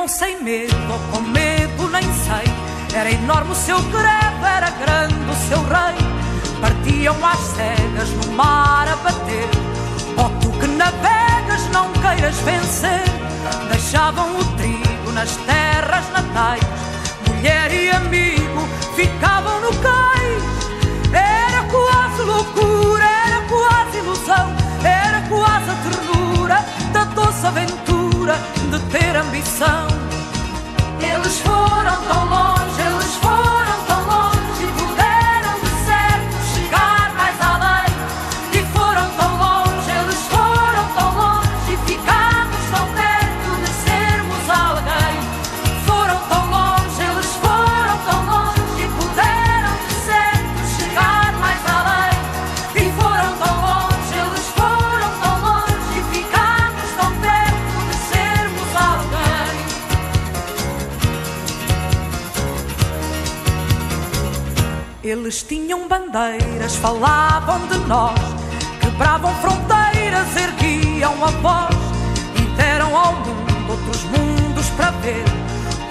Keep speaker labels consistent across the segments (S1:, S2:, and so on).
S1: Iam sem medo ou com medo, nem sei. Era enorme o seu greve, era grande o seu rei. Partiam às cegas no mar a bater. Oh, tu que navegas, não queiras vencer. Deixavam o trigo nas terras natais. Mulher e amigo ficavam no cais. Era quase loucura, era quase ilusão. Era quase a ternura da doce aventura de ter ambição. Eles foram tão longe, Eles tinham bandeiras, falavam de nós, quebravam fronteiras, erguiam a voz e deram ao mundo outros mundos para ver.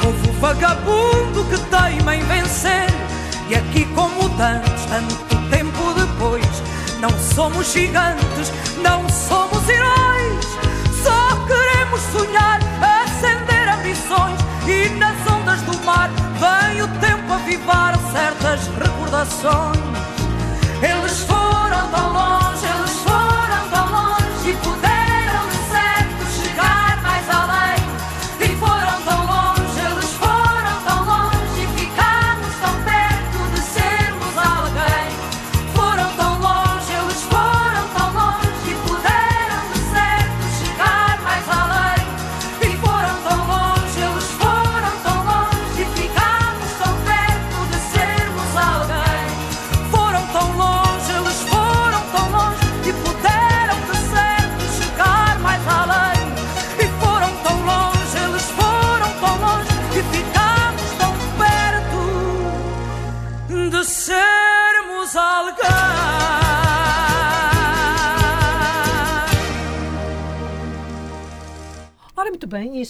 S1: Povo vagabundo que teima em vencer, e aqui, como dantes, tanto tempo depois, não somos gigantes, não somos recordações. Eles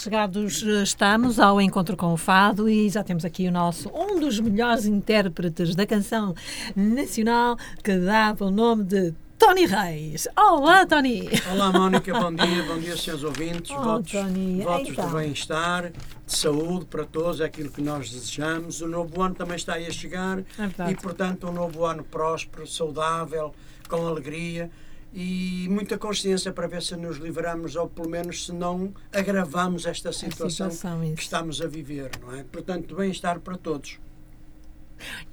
S2: chegados eh, estamos ao encontro com o Fado e já temos aqui o nosso, um dos melhores intérpretes da canção nacional que dava o nome de Tony Reis. Olá, Tony!
S3: Olá, Mónica, bom dia, bom dia, senhores ouvintes.
S2: Oh,
S3: votos
S2: Tony,
S3: votos
S2: então.
S3: de bem-estar, de saúde para todos, é aquilo que nós desejamos. O novo ano também está aí a chegar
S2: É
S3: e, portanto, um novo ano próspero, saudável, com alegria e muita consciência para ver se nos livramos ou, pelo menos, se não agravamos esta situação,
S2: situação,
S3: que estamos a viver, não é? Portanto, bem-estar para todos.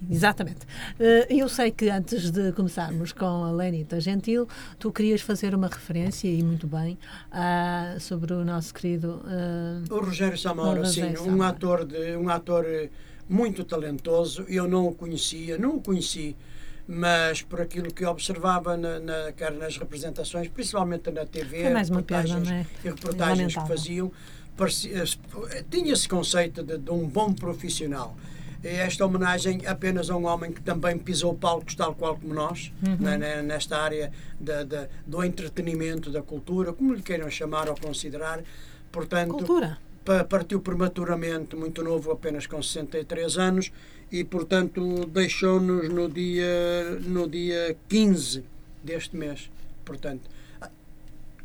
S2: Exatamente. Eh, Eu sei que antes de começarmos com a Lenita Gentil, tu querias fazer uma referência, e muito bem, ah, sobre o nosso querido. eh,
S3: O Rogério Samora, sim,
S2: Rogério
S3: um
S2: Samora.
S3: ator de um ator muito talentoso. Eu não o conhecia, não o conheci, mas por aquilo que observava na, na, quer nas representações, principalmente na TV, reportagens
S2: é?
S3: e reportagens que faziam, eh, tinha esse conceito de, de um bom profissional. Esta homenagem apenas a um homem que também pisou palcos tal qual como nós,
S2: Uhum.
S3: né, né, nesta área da- da- do entretenimento, da cultura, como lhe queiram chamar ou considerar. Portanto,
S2: cultura.
S3: Pa- partiu prematuramente, muito novo, apenas com 63 anos, e portanto deixou-nos no dia, no dia 15 deste mês. Portanto,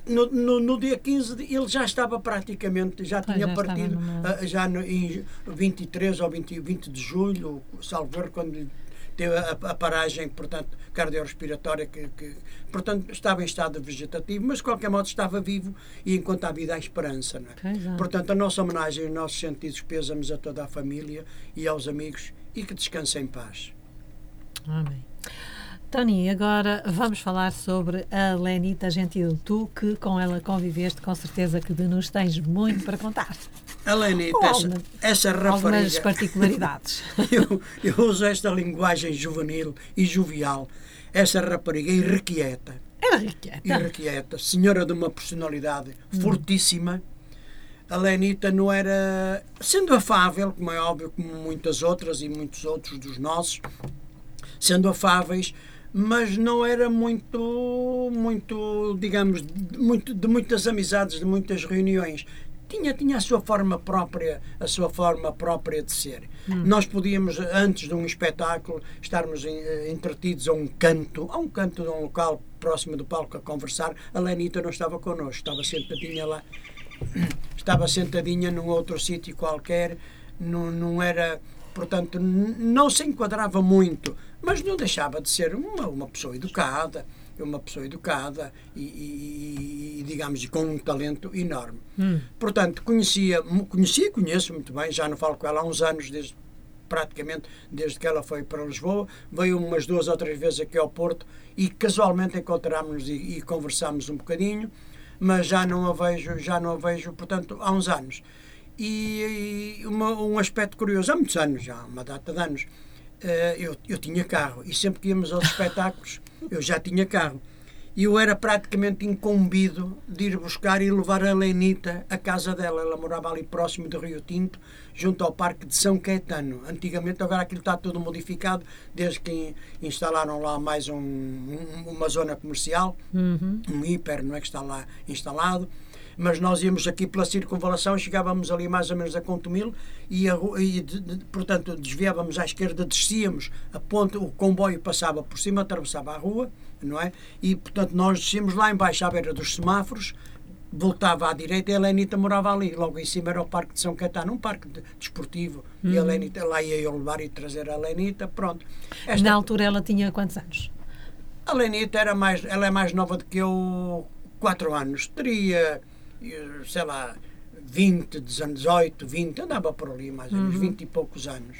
S3: no, no, no dia 15 de- ele já estava praticamente, já
S2: Pois,
S3: tinha
S2: já
S3: partido
S2: numa-
S3: ah, já no, em 23 ou 20, 20 de julho, salvo erro, quando teve a, a paragem, portanto, cardiorrespiratória, que, que, portanto, estava em estado vegetativo, mas de qualquer modo estava vivo e enquanto há vida há esperança. Não é? Portanto, a nossa homenagem, os nossos sentidos pêsames a toda a família e aos amigos e que descansem em paz.
S2: Amém. Tony, agora vamos falar sobre a Lenita Gentil. Tu que com ela conviveste, com certeza que de nos tens muito para contar.
S3: A Lenita,
S2: Com
S3: essa, essa
S2: Algumas
S3: rapariga,
S2: particularidades.
S3: eu, eu uso esta linguagem juvenil e jovial, essa rapariga irrequieta,
S2: Era riqueta.
S3: irrequieta, senhora de uma personalidade fortíssima. A Lenita não era, sendo afável, como é óbvio, como muitas outras e muitos outros dos nossos, sendo afáveis, mas não era muito, muito, digamos, de, muito, de muitas amizades, de muitas reuniões. Tinha, tinha a sua forma própria, a sua forma própria de ser. Nós podíamos, antes de um espetáculo, estarmos eh, entretidos a um canto, a um canto de um local próximo do palco a conversar. A Lenita não estava connosco, estava sentadinha lá, estava sentadinha num outro sítio qualquer, não, não era, portanto, não se enquadrava muito, mas não deixava de ser uma, uma pessoa educada, uma pessoa educada e, e- e, digamos, com um talento enorme. Portanto, conhecia, conhecia e conheço muito bem, já não falo com ela há uns anos, desde, praticamente desde que ela foi para Lisboa, veio umas duas ou três vezes aqui ao Porto e casualmente encontramos-nos e, e conversámos um bocadinho, mas já não a vejo, já não a vejo, portanto, há uns anos. E, e uma- um aspecto curioso, há muitos anos já, uma data de anos, eh, eu, eu tinha carro e sempre que íamos aos espetáculos eu já tinha carro. E eu era praticamente incumbido de ir buscar e levar a Lenita à casa dela. Ela morava ali próximo do Rio Tinto, junto ao Parque de São Caetano. Antigamente, agora aquilo está tudo modificado, desde que instalaram lá mais um- um- uma zona comercial, um hiper, não é que está lá instalado. Mas nós íamos aqui pela circunvalação, chegávamos ali mais ou menos a Contumil e, a e de- de- portanto, desviávamos à esquerda, descíamos a ponte, o comboio passava por cima, atravessava a rua, não é? E, portanto, nós descíamos lá embaixo à beira dos semáforos, voltava à direita e a Lenita morava ali. Logo em cima era o Parque de São Caetano, um parque de- desportivo. E a Lenita, lá ia eu levar e trazer a Lenita, pronto. Esta-
S2: Na altura ela tinha quantos anos?
S3: a Lenita era mais, ela é mais nova do que eu, 4 anos. Teria, sei lá, 20, 18, 20, andava por ali mais ou menos, 20 e poucos anos.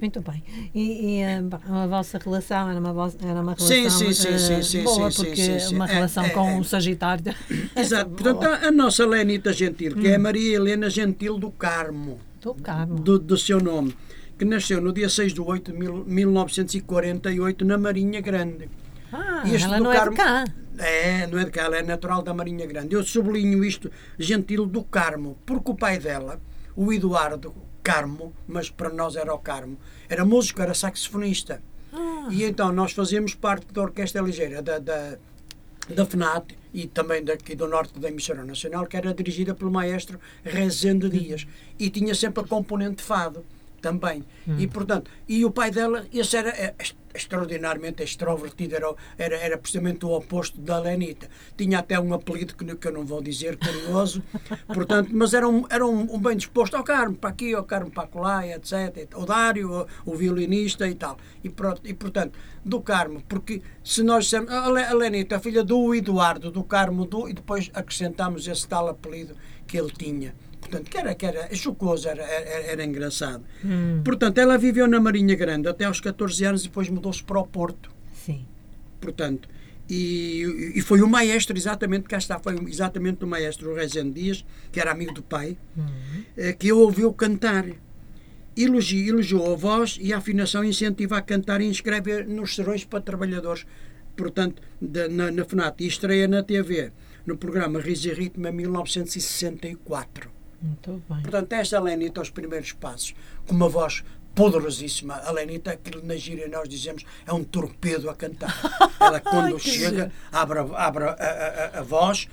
S2: Muito bem. E, e, eh, bom, a vossa relação era uma, era uma relação
S3: Sim, sim, sim,
S2: eh,
S3: sim, sim,
S2: boa,
S3: sim,
S2: porque
S3: sim, sim.
S2: uma
S3: É,
S2: relação
S3: é,
S2: com
S3: é.
S2: um Sagitário.
S3: Exato. Portanto, a, a nossa Lenita Gentil, que é a Maria Helena Gentil do Carmo,
S2: Do Carmo.
S3: do, do seu nome, que nasceu no dia 6 de 8 de mil- 1948 na Marinha Grande.
S2: Ah,
S3: E este
S2: ela
S3: do
S2: não é de
S3: Carmo-
S2: cá.
S3: É, não é de cá, ela é natural da Marinha Grande. Eu sublinho isto, gentil do Carmo, porque o pai dela, o Eduardo Carmo, mas para nós era o Carmo, era músico, era saxofonista.
S2: Ah.
S3: E então nós fazíamos parte da Orquestra Ligeira da, da, da FNAT e também daqui do norte da Emissora Nacional, que era dirigida pelo maestro Rezende Dias. E tinha sempre a componente fado também. E, portanto, e o pai dela, esse era ex- extraordinariamente extrovertido, era, era, era precisamente o oposto da Lenita. Tinha até um apelido que, que eu não vou dizer, curioso, portanto, mas era um, era um, um bem disposto ao Carmo, para aqui, ao Carmo para lá, etc. O Dário, o, o violinista e tal. E, pronto, e, portanto, do Carmo, porque se nós dissemos, a a Lenita, a filha do Eduardo, do Carmo, do, e depois acrescentamos esse tal apelido que ele tinha. Portanto, que era, que era chocoso, era, era, era engraçado. Portanto, ela viveu na Marinha Grande até aos 14 anos e depois mudou-se para o Porto.
S2: Sim.
S3: Portanto, e, e foi o maestro, exatamente, cá está, foi exatamente o maestro o Rezende Dias, que era amigo do pai, eh, que eu ouviu cantar. Elogia, elogiou a voz e a afinação, incentiva a cantar e inscreve nos serões para trabalhadores, portanto, da- na, na FNAT. E estreia na TV, no programa Riso e Ritmo, em 1964.
S2: Muito bem.
S3: Portanto, esta Lenita, aos primeiros passos, com uma voz poderosíssima. A Lenita, aquilo na gíria nós dizemos, é um torpedo a cantar. Ela, quando chega, abre, a- abre a, a- a- a voz,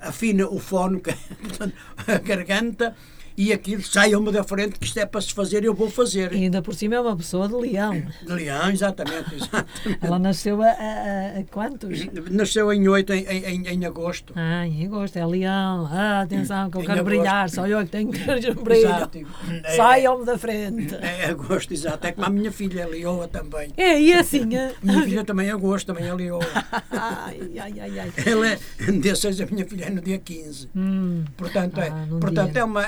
S3: afina o fone, portanto, a garganta, e aquilo sai-me da frente, que isto é para se fazer, eu vou fazer.
S2: E ainda por cima é uma pessoa de leão.
S3: De Leão, exatamente, exatamente.
S2: Ela nasceu a, a, a- a quantos?
S3: Nasceu em 8, em, em, em agosto.
S2: Ah, em agosto, é leão. Ah, atenção, que eu
S3: Em
S2: quero
S3: agosto.
S2: brilhar, só eu que tenho que brilhar.
S3: Exato. É-
S2: Saiam-me da frente.
S3: É agosto, exato. É como a minha filha, a Leoa também.
S2: É, e assim. ah,
S3: Minha filha também é agosto, também é Leoa.
S2: Ai, ai, ai, ai.
S3: Ela é, dia 6, a minha filha é no dia 15.
S2: Hum,
S3: Portanto, é,
S2: Ah,
S3: portanto
S2: dia.
S3: é, uma,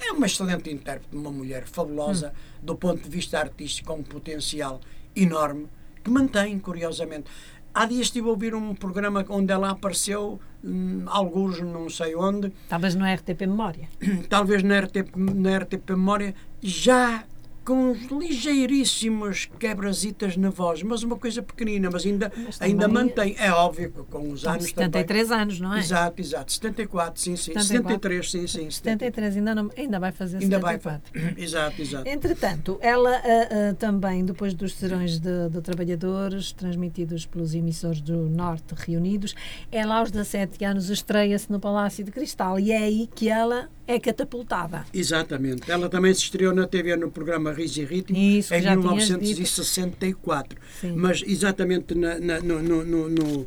S3: é uma excelente intérprete, uma mulher fabulosa do ponto de vista artístico, com um potencial enorme, que mantém, curiosamente. Há dias estive a ouvir um programa onde ela apareceu, hum, alguns não sei onde,
S2: talvez no RTP Memória.
S3: talvez na RTP, na RTP Memória, já com uns ligeiríssimos quebrasitas na voz, mas uma coisa pequenina, mas ainda,
S2: Mas
S3: ainda
S2: também-
S3: mantém. É óbvio que com os anos
S2: 73
S3: também.
S2: anos, não é?
S3: Exato, exato. 74, sim, sim.
S2: 74.
S3: 73, sim, sim.
S2: 73, ainda, não, ainda vai fazer
S3: Ainda vai.
S2: 74.
S3: Exato, exato.
S2: Entretanto, ela ah, ah, também, depois dos serões de, de trabalhadores, transmitidos pelos emissores do Norte reunidos, ela aos 17 anos estreia-se no Palácio de Cristal e é aí que ela é catapultada.
S3: Exatamente. Ela também se estreou na TV no programa Riso e Ritmo
S2: Isso,
S3: em
S2: já tinhas
S3: 1964.
S2: Sim.
S3: Mas exatamente na, na- no, no, no,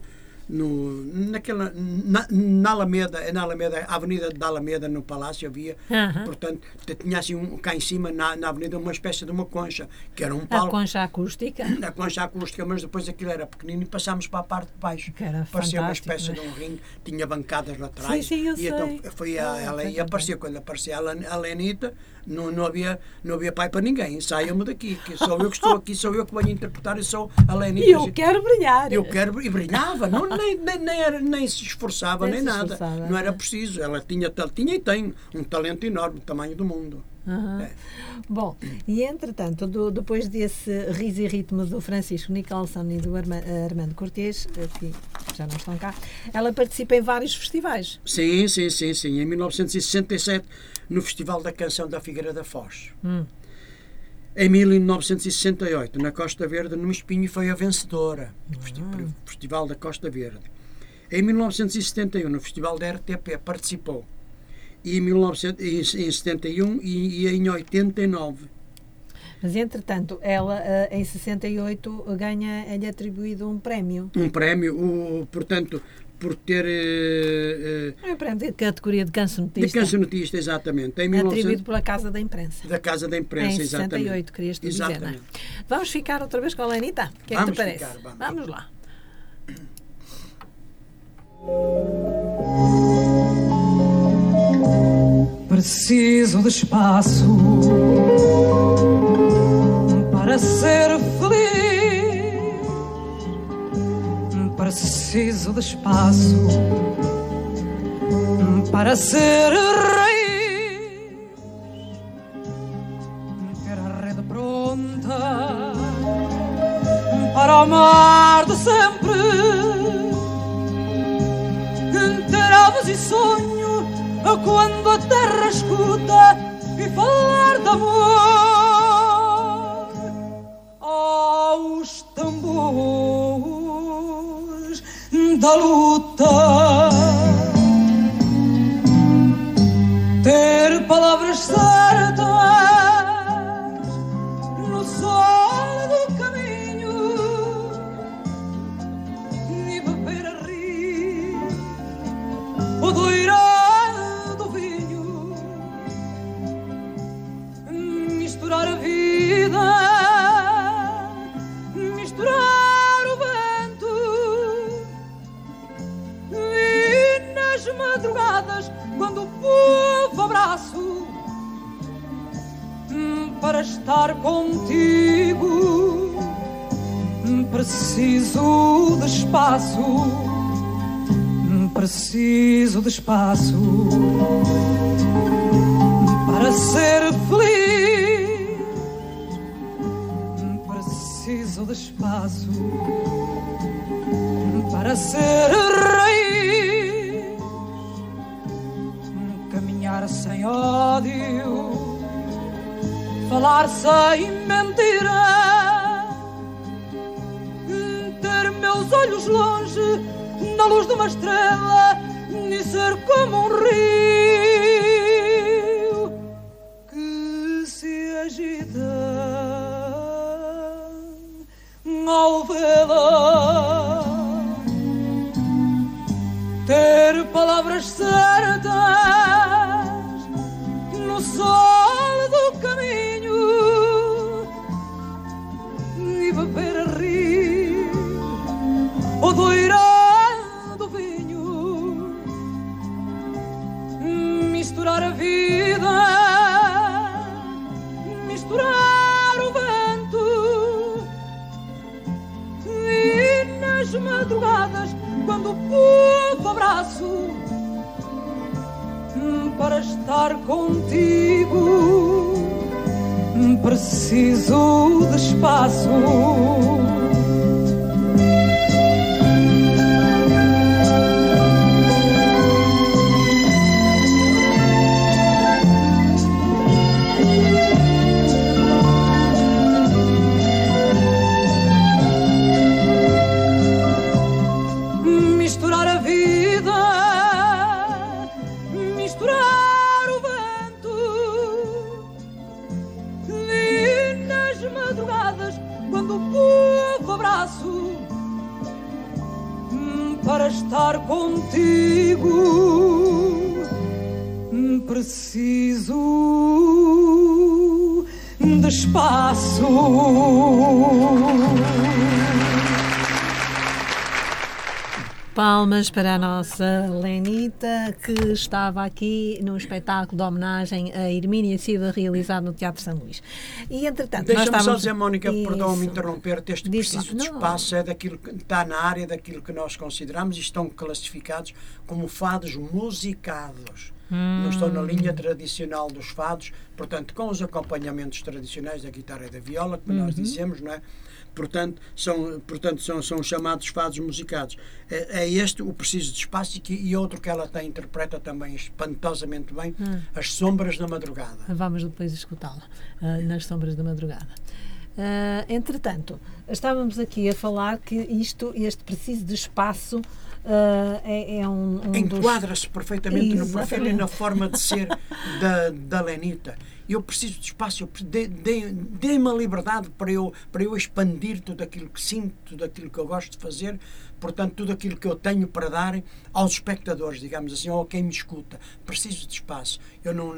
S3: no- naquela, na, na Alameda, é na Alameda, a Avenida da Alameda, no Palácio, havia, portanto, tinha assim um, cá em cima, na, na Avenida, uma espécie de uma concha, que era um
S2: A
S3: palco.
S2: concha acústica.
S3: A concha acústica, mas depois aquilo era pequenino e passámos para a parte de baixo.
S2: Que era
S3: Parecia uma espécie
S2: não é?
S3: de um ringue, tinha bancadas laterais.
S2: Sim, sim, eu
S3: e então
S2: sei.
S3: foi a,
S2: Ah,
S3: ela e aparecia, quando aparecia a Len- a Lenita, não, não, havia, não havia pai para ninguém. Saiam-me daqui, que sou eu que estou aqui, sou eu que venho interpretar e sou a Lenita.
S2: E eu quero brilhar.
S3: Eu quero, e brilhava, não, nem, nem, nem, era- nem se esforçava,
S2: Nem
S3: nem,
S2: se
S3: nada.
S2: esforçava,
S3: não era
S2: não é?
S3: preciso. Ela tinha, tinha e tem um talento enorme, do tamanho do mundo.
S2: Aham.
S3: É.
S2: Bom, e entretanto, do- depois desse riso e ritmo do Francisco Nicholson e do Arma- Armando Cortês, que já não estão cá, ela participa em vários festivais.
S3: Sim, sim, sim, sim. Em 1967, no Festival da Canção da Figueira da Foz.
S2: Hum.
S3: Em 1968, na Costa Verde, no Espinho, foi a vencedora. Festi-
S2: Ah.
S3: Festival da Costa Verde. Em 1971, no Festival da RTP, participou. E em 1971 e, e em 89.
S2: Mas, entretanto, ela eh, em 68 ganha, é-lhe atribuído um prémio.
S3: Um prémio, o, portanto, por ter.
S2: É um prémio de categoria de
S3: de
S2: cancionetista.
S3: cancionetista, exatamente. Em 1900
S2: Atribuído pela Casa da Imprensa.
S3: da Casa da Imprensa,
S2: em
S3: exatamente.
S2: 68, querias tu dizer, não é?
S3: Exatamente.
S2: Vamos ficar outra vez com a Lenita? O que é que
S3: Vamos
S2: te parece?
S3: ficar, vamos.
S2: lá.
S1: Preciso de espaço para ser feliz. Preciso de espaço para ser raiz. Ter a rede pronta para o mar de sempre. Ter aves e sonho quando a terra escuta e falar de amor aos tambores da luta. Ter palavras certas espaço para ser feliz. Preciso de espaço para ser raiz. Caminhar sem ódio, falar sem mentira ter meus olhos longe na luz de uma estrela para estar contigo preciso de espaço. Estar contigo, preciso de espaço.
S2: Palmas para a nossa Lenita, que estava aqui num espetáculo de homenagem a Hermínia Silva, realizado no Teatro São Luís. E, entretanto,
S3: Deixa-me só
S2: estávamos...
S3: dizer, Mónica, perdão-me
S2: Isso.
S3: interromper, este
S2: Diz
S3: preciso de espaço é daquilo que está na área daquilo que nós consideramos e estão classificados como fados musicados. Não estão na linha tradicional dos fados, portanto, com os acompanhamentos tradicionais da guitarra e da viola, como nós dizemos, não é? Portanto, são, portanto são, são chamados fados musicados. É, é este o preciso de espaço e, que, e outro que ela tem, interpreta também espantosamente bem, As Sombras da Madrugada.
S2: Vamos depois escutá-la ah, nas sombras da madrugada. Ah, entretanto, estávamos aqui a falar que isto, este preciso de espaço, ah, é, é um, um dos...
S3: enquadra-se perfeitamente no perfil e na
S2: Exatamente.
S3: forma de ser da, da Lenita. Eu preciso de espaço, dê-me a liberdade para eu, para eu expandir tudo aquilo que sinto, tudo aquilo que eu gosto de fazer, portanto, tudo aquilo que eu tenho para dar aos espectadores, digamos assim, ou a quem me escuta. Preciso de espaço. Eu não.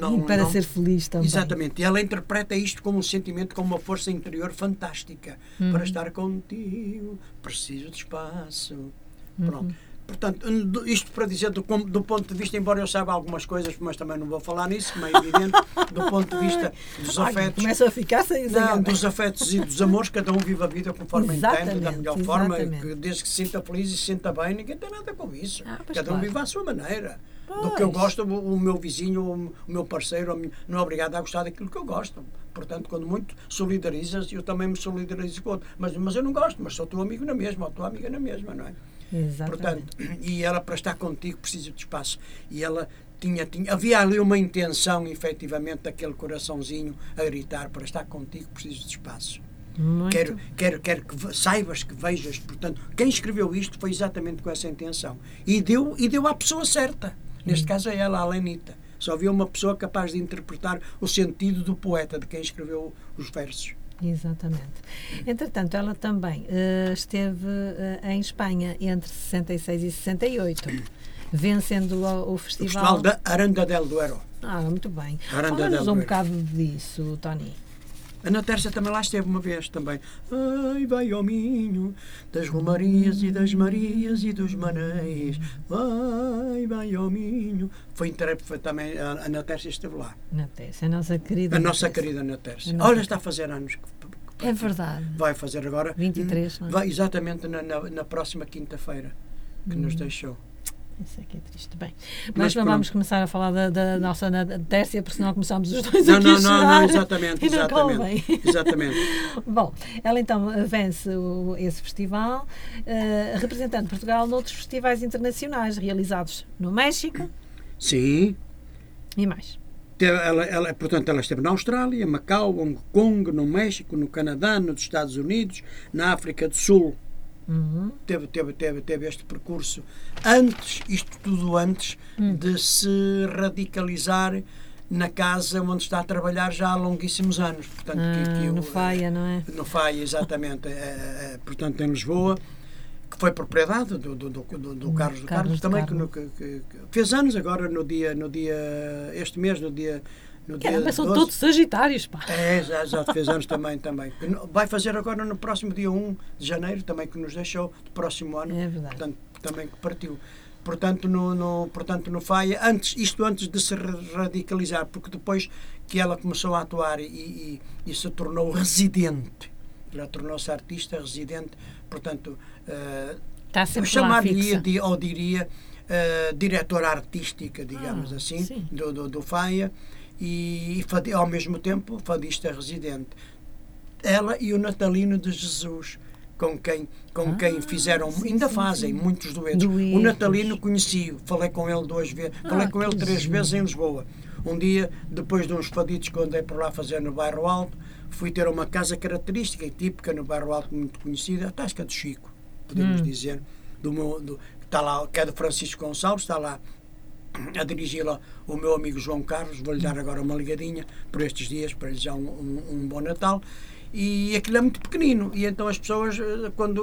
S3: não
S2: E para
S3: não-
S2: ser feliz também.
S3: Exatamente. E ela interpreta isto como um sentimento, como uma força interior fantástica.
S2: Uhum.
S3: Para estar contigo, preciso de espaço.
S2: Uhum.
S3: Portanto, isto para dizer do, do ponto de vista, embora eu saiba algumas coisas, mas também não vou falar nisso, como é evidente, do ponto de vista dos afetos.
S2: Começa a ficar sem
S3: Não, dos afetos e dos amores, cada um vive a vida conforme entende, da
S2: Exatamente,
S3: melhor forma, que desde que se sinta feliz e se sinta bem, ninguém tem nada com isso.
S2: Ah, pois
S3: cada um
S2: claro.
S3: vive à sua maneira. Do que eu
S2: Pois.
S3: gosto, o, meu vizinho, o, meu parceiro, não é obrigado a gostar daquilo que eu gosto. Portanto, quando muito solidarizas, eu também me solidarizo com outro. Mas, mas eu não gosto, mas sou teu amigo na mesma, ou tua amiga na mesma, não é?
S2: Exatamente.
S3: Portanto, e ela para estar contigo precisa de espaço. E ela tinha, tinha havia ali uma intenção, efetivamente, daquele coraçãozinho a gritar para estar contigo preciso de espaço.
S2: Muito.
S3: Quero, quero, quero que saibas, que vejas. Portanto, quem escreveu isto foi exatamente com essa intenção. E deu, e deu à pessoa certa. Neste caso é ela, a Lenita. Só havia uma pessoa capaz de interpretar o sentido do poeta, de quem escreveu os versos.
S2: Exatamente. Entretanto, ela também eh, esteve eh, em Espanha entre 66 e 68, vencendo o, o
S3: O
S2: festival.
S3: Festival da Aranda del Duero.
S2: Ah, muito bem. Fala-nos
S3: del
S2: um bocado disso, Tony.
S3: A Ana Terça também lá esteve uma vez também. Ai, vai ao Minho, das Romarias e das Marias e dos Manéis. Vai, vai ao Minho. Foi, inter- foi também, a Ana Terça esteve lá.
S2: Na Tessa, a nossa querida.
S3: A nossa
S2: Ana Terça.
S3: querida.
S2: A nossa
S3: Olha, está a fazer anos. que-
S2: É verdade.
S3: Vai fazer agora.
S2: 23, não é?
S3: Vai, exatamente na, na, na próxima quinta-feira que nos deixou.
S2: Isso é que é triste. Bem,
S3: Mas
S2: mas não
S3: pronto.
S2: vamos começar a falar da, da nossa Ana Tércia, porque senão começamos os dois
S3: Não,
S2: aqui
S3: não,
S2: a chorar.
S3: não, exatamente,
S2: não
S3: exatamente.
S2: convém.
S3: Exatamente.
S2: Bom, ela então vence o- esse festival, eh, representando Portugal noutros festivais internacionais realizados no México
S3: Sim.
S2: e mais.
S3: Ela, ela, portanto, ela esteve na Austrália, Macau, Hong Kong, no México, no Canadá, nos Estados Unidos, na África do Sul.
S2: Uhum.
S3: Teve, teve, teve, teve este percurso. Antes, isto tudo antes de se radicalizar na casa onde está a trabalhar já há longuíssimos anos. Portanto,
S2: Ah,
S3: que, que
S2: no
S3: eu-
S2: Faia, não é?
S3: no FAI, exatamente. é, é, portanto, em Lisboa, que foi propriedade do, do, do, do- do Carlos do
S2: Carlos
S3: Carlos, também, no- que- que- que fez anos agora no dia, no dia, este mês, no dia.
S2: Caramba, são
S3: 12.
S2: todos sagitários, pá.
S3: É, já, já fez anos também, também. Vai fazer agora no próximo dia 1 de janeiro, também que nos deixou, do próximo ano.
S2: É verdade.
S3: Portanto, também que partiu. Portanto, no, no, portanto, no FAIA, antes, isto antes de se ra- radicalizar, porque depois que ela começou a atuar e, e, e se tornou residente, ela tornou-se artista residente, portanto, eh,
S2: Está
S3: eu chamaria de, ou diria eh, diretora artística, digamos
S2: Ah,
S3: assim,
S2: sim.
S3: do, do, do FAIA. E, e ao mesmo tempo fadista residente. Ela e o Natalino de Jesus, com quem, com quem fizeram,
S2: Ah, sim,
S3: ainda
S2: sim,
S3: fazem
S2: sim.
S3: muitos duetos.
S2: Duetos.
S3: O Natalino conheci-o, falei com ele duas vezes, falei
S2: Ah,
S3: com ele três vezes em Lisboa. Um dia, depois de uns faditos que andei por lá fazer no Bairro Alto, fui ter uma casa característica e típica no Bairro Alto, muito conhecida, a Tasca do Chico, podemos
S2: Hum.
S3: dizer, do meu, do, que está lá, que é do Francisco Gonçalves, está lá a dirigi lá o meu amigo João Carlos, vou-lhe dar agora uma ligadinha por estes dias, para lhe desejar um, um, um bom Natal. E aquilo é muito pequenino, e então as pessoas, eh, quando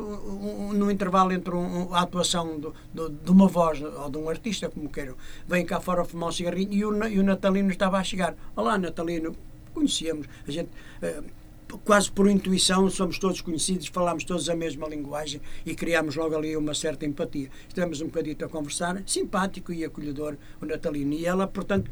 S3: no intervalo entre um, a atuação do, do, de uma voz ou de um artista, como queiram, vêm cá fora fumar um cigarrinho e o, e o Natalino estava a chegar. Olá, Natalino, conhecíamos, a gente. eh, quase por intuição, somos todos conhecidos, falamos todos a mesma linguagem e criámos logo ali uma certa empatia. Estivemos um bocadito a conversar, simpático e acolhedor o Natalino. E ela, portanto,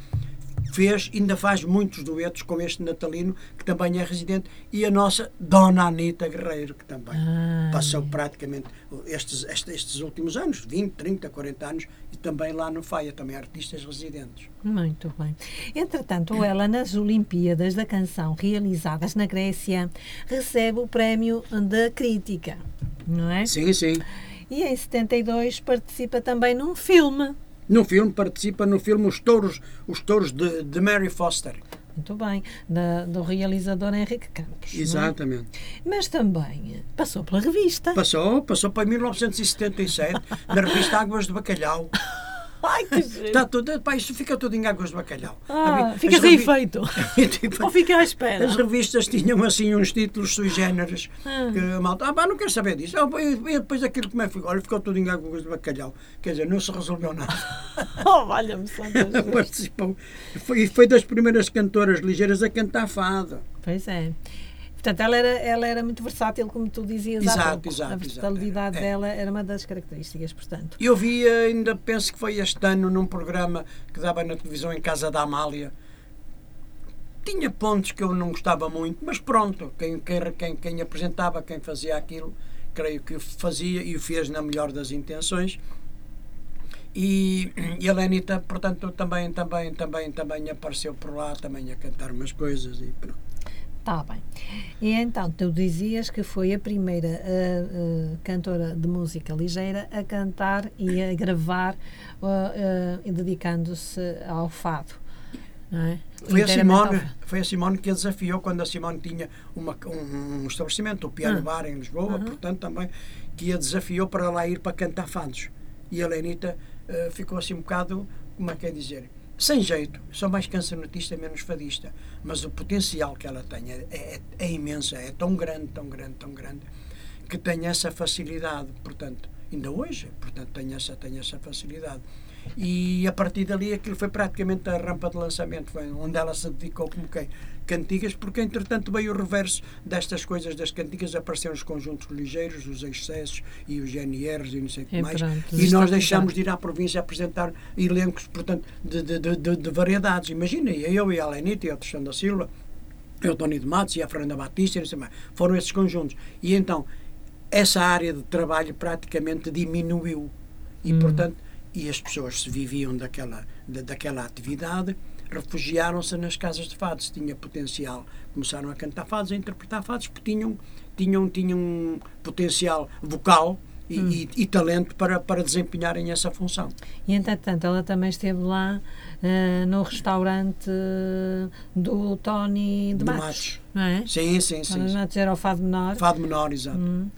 S3: fez, ainda faz muitos duetos com este Natalino, que também é residente, e a nossa Dona Anita Guerreiro, que também
S2: Ah,
S3: passou praticamente estes, estes, estes últimos anos, 20, 30, 40 anos, e também lá no FAIA, também artistas residentes.
S2: Muito bem. Entretanto, ela, nas Olimpíadas da Canção realizadas na Grécia, recebe o prémio da crítica, não é?
S3: Sim, sim.
S2: E em 72 participa também num filme.
S3: No filme, participa no filme Os Touros, os touros de, de Mary Foster.
S2: Muito bem, da- do realizador Henrique Campos. é?
S3: Exatamente.
S2: Mas também passou pela revista.
S3: Passou, passou para 1977, na revista Águas de Bacalhau.
S2: Ai, que giro.
S3: Está tudo, pá, isto fica tudo em Águas de Bacalhau.
S2: Ah,
S3: As
S2: ficas
S3: revi-
S2: aí feito.
S3: Tipo,
S2: Ou fica à espera.
S3: As revistas tinham assim uns títulos sui generis
S2: Ah.
S3: que a malta, ah, pá, não quero saber disso. E depois aquilo como é que ficou? Olha, ficou tudo em águas de bacalhau. Quer dizer, não se resolveu nada.
S2: Oh, valha-me Jesus.
S3: Participou. Foi, e foi das primeiras cantoras ligeiras a cantar fado.
S2: Pois é. Portanto, ela era, ela era muito versátil, como tu dizias há
S3: Exato,
S2: pouco.
S3: exato,
S2: A versatilidade
S3: exato, é.
S2: dela era uma das características, portanto.
S3: Eu vi, ainda penso que foi este ano, num programa que dava na televisão em casa da Amália. Tinha pontos que eu não gostava muito, mas pronto, quem, quem, quem, quem apresentava, quem fazia aquilo, creio que o fazia e o fez na melhor das intenções. E, e a Lenita, portanto, também, também, também, também apareceu por lá, também a cantar umas coisas e pronto.
S2: Está bem. E então, tu dizias que foi a primeira ah, ah, cantora de música ligeira a cantar e a gravar, e dedicando-se ao fado. É?
S3: Foi a, Simone, foi a Simone que a desafiou quando a Simone tinha uma, um, um estabelecimento, o Piano
S2: Ah.
S3: Bar em Lisboa, portanto também, que a desafiou para lá ir para cantar fados. E a Lenita eh, ficou assim um bocado, como é que é dizer, sem jeito. Sou mais cancionetista, menos fadista. Mas o potencial que ela tem é, é, é imenso, é tão grande, tão grande, tão grande, que tem essa facilidade, portanto, ainda hoje, portanto, tem essa, tem essa facilidade. E a partir dali aquilo foi praticamente a rampa de lançamento, foi onde ela se dedicou como quem? Cantigas, porque entretanto veio o reverso destas coisas das cantigas, apareceram os conjuntos ligeiros, os excessos e os GNRs e não sei o que
S2: E
S3: mais.
S2: pronto,
S3: E nós deixamos de ir à província apresentar elencos, portanto, de, de, de, de- de variedades. Imagina, eu e a Lenita e a Tristão da Silva, eu, Tony de Matos e a Fernanda Batista, e não sei mais, foram esses conjuntos. E então, essa área de trabalho praticamente diminuiu. E, portanto, e as pessoas se viviam daquela, da, daquela atividade, refugiaram-se nas casas de fados. Tinha potencial, começaram a cantar fados, a interpretar fados, porque tinham, tinham, tinham potencial vocal e, e, e talento para, para desempenharem essa função.
S2: E, entretanto, ela também esteve lá ah, no restaurante do Tony de
S3: De
S2: Matos,
S3: Matos.
S2: não é?
S3: Sim, sim,
S2: Tony
S3: sim.
S2: de
S3: sim.
S2: Matos era o fado menor.
S3: Fado menor, exato.
S2: Hum.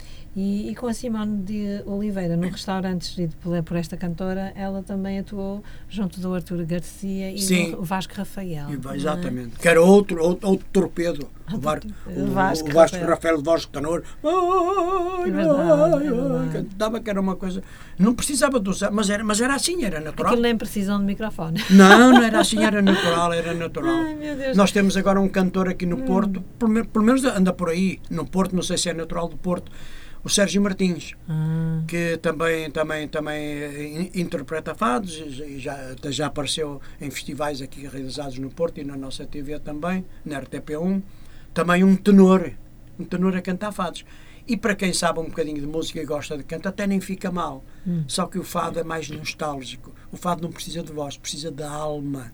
S2: E, e com a Simone de Oliveira, no restaurante gerido por, por esta cantora, ela também atuou junto do Artur Garcia e
S3: Sim.
S2: do Vasco Rafael.
S3: E,
S2: é?
S3: Exatamente. Que era outro, outro, outro torpedo. O, Var, o,
S2: O Vasco
S3: o Vasco
S2: Rafael.
S3: Rafael Vasco Tanor. Ai,
S2: É verdade,
S3: ai,
S2: é
S3: ai,
S2: verdade.
S3: Cantava que era uma coisa. Não precisava de usar, mas era, mas era assim, era natural.
S2: Aquilo nem precisam de microfone.
S3: Não, não era assim, era natural, era natural.
S2: Ai, meu Deus.
S3: Nós temos agora um cantor aqui
S2: Hum.
S3: no Porto, pelo, me- pelo menos anda por aí, no Porto, não sei se é natural do Porto, o Sérgio Martins
S2: Ah,
S3: que também também também eh, in- interpreta fados e já já apareceu em festivais aqui realizados no Porto e na nossa TV também na RTP1 também um tenor um tenor a cantar fados E para quem sabe um bocadinho de música e gosta de canto, até nem fica mal. Só que o fado é mais nostálgico. O fado não precisa de voz, precisa da alma.